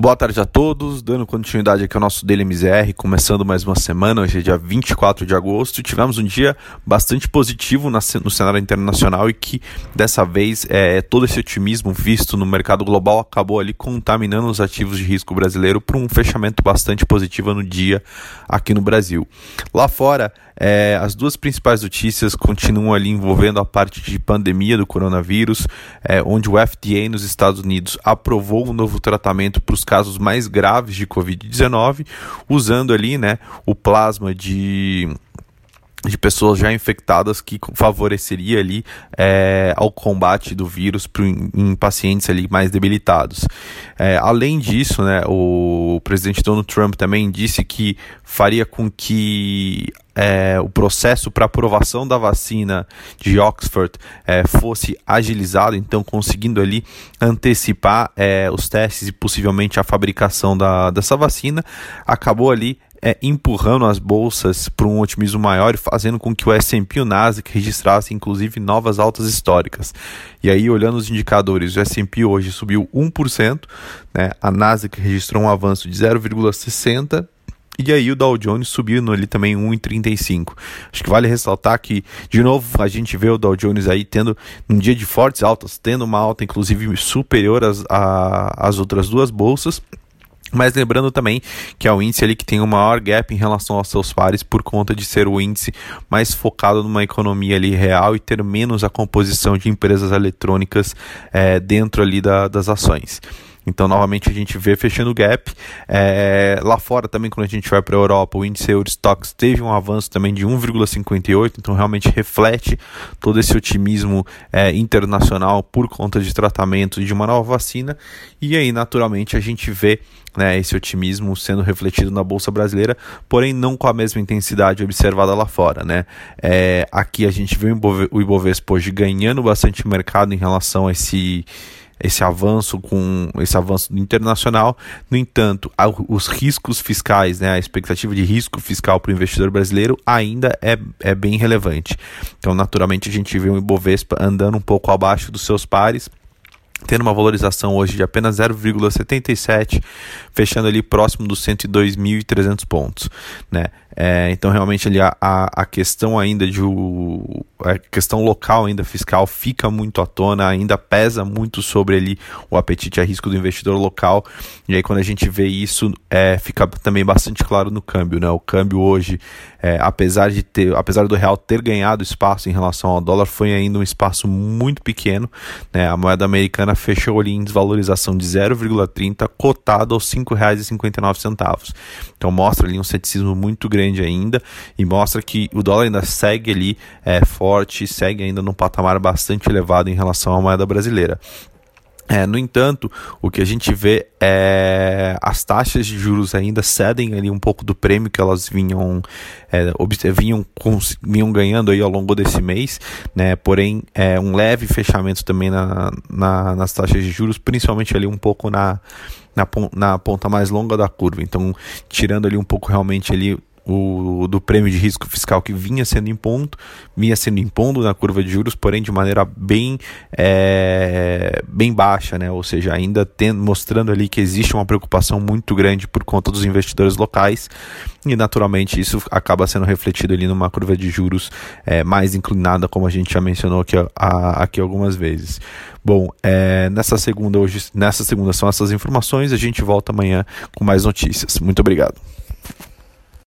Boa tarde a todos, dando continuidade aqui ao nosso Daily começando mais uma semana, hoje é dia 24 de agosto. Tivemos um dia bastante positivo no cenário internacional e que dessa vez é, todo esse otimismo visto no mercado global acabou ali contaminando os ativos de risco brasileiro para um fechamento bastante positivo no dia aqui no Brasil. Lá fora, é, as duas principais notícias continuam ali envolvendo a parte de pandemia do coronavírus, é, onde o FDA nos Estados Unidos aprovou um novo tratamento para os casos mais graves de Covid-19, usando ali né, o plasma de de pessoas já infectadas que favoreceria ali é, ao combate do vírus pro, em, pacientes ali mais debilitados. É, além disso, né, o presidente Donald Trump também disse que faria com que é, o processo para aprovação da vacina de Oxford é, fosse agilizado, então conseguindo ali antecipar é, os testes e possivelmente a fabricação da, dessa vacina, acabou ali é, empurrando as bolsas para um otimismo maior e fazendo com que o S&P e o Nasdaq registrassem inclusive novas altas históricas. E aí, olhando os indicadores, o S&P hoje subiu 1%, né? a Nasdaq registrou um avanço de 0,60%, e aí o Dow Jones subiu ali também 1,35. Acho que vale ressaltar que, de novo, a gente vê o Dow Jones aí tendo um dia de fortes altas, tendo uma alta inclusive superior às, às outras duas bolsas. Mas lembrando também que é o índice ali que tem o maior gap em relação aos seus pares por conta de ser o índice mais focado numa economia ali real e ter menos a composição de empresas eletrônicas é, dentro ali da, das ações. Então, novamente, a gente vê fechando o gap. É, lá fora também, quando a gente vai para a Europa, o índice Eurostox teve um avanço também de 1,58, então realmente reflete todo esse otimismo é, internacional por conta de tratamento de uma nova vacina. E aí, naturalmente, a gente vê né, esse otimismo sendo refletido na Bolsa Brasileira, porém não com a mesma intensidade observada lá fora. Né? É, aqui a gente vê o Ibovespa hoje ganhando bastante mercado em relação a esse esse avanço com esse avanço internacional. No entanto, os riscos fiscais, né, a expectativa de risco fiscal para o investidor brasileiro ainda é, é bem relevante. Então, naturalmente, a gente vê o Ibovespa andando um pouco abaixo dos seus pares tendo uma valorização hoje de apenas 0,77, fechando ali próximo dos 102.300 pontos, né? É, então realmente ali a, a, questão ainda de o, a questão local ainda fiscal fica muito à tona, ainda pesa muito sobre ali o apetite a risco do investidor local. E aí quando a gente vê isso, é, fica também bastante claro no câmbio, né? O câmbio hoje, é, apesar de ter, apesar do real ter ganhado espaço em relação ao dólar, foi ainda um espaço muito pequeno, né? A moeda americana fechou ali em desvalorização de 0,30, cotado aos R$ 5,59. Então mostra ali um ceticismo muito grande grande ainda e mostra que o dólar ainda segue ali é, forte, segue ainda num patamar bastante elevado em relação à moeda brasileira. É, no entanto, o que a gente vê é as taxas de juros ainda cedem ali um pouco do prêmio que elas vinham, é, vinham, vinham ganhando aí ao longo desse mês, né? Porém, é um leve fechamento também na, na, nas taxas de juros, principalmente ali um pouco na, na, na ponta mais longa da curva. Então, tirando ali um pouco realmente ali o, do prêmio de risco fiscal que vinha sendo impondo, vinha sendo impondo na curva de juros, porém de maneira bem, é, bem baixa, né? ou seja, ainda tendo, mostrando ali que existe uma preocupação muito grande por conta dos investidores locais e naturalmente isso acaba sendo refletido ali numa curva de juros é, mais inclinada, como a gente já mencionou aqui, a, aqui algumas vezes. Bom, é, nessa segunda hoje, nessa segunda são essas informações. A gente volta amanhã com mais notícias. Muito obrigado.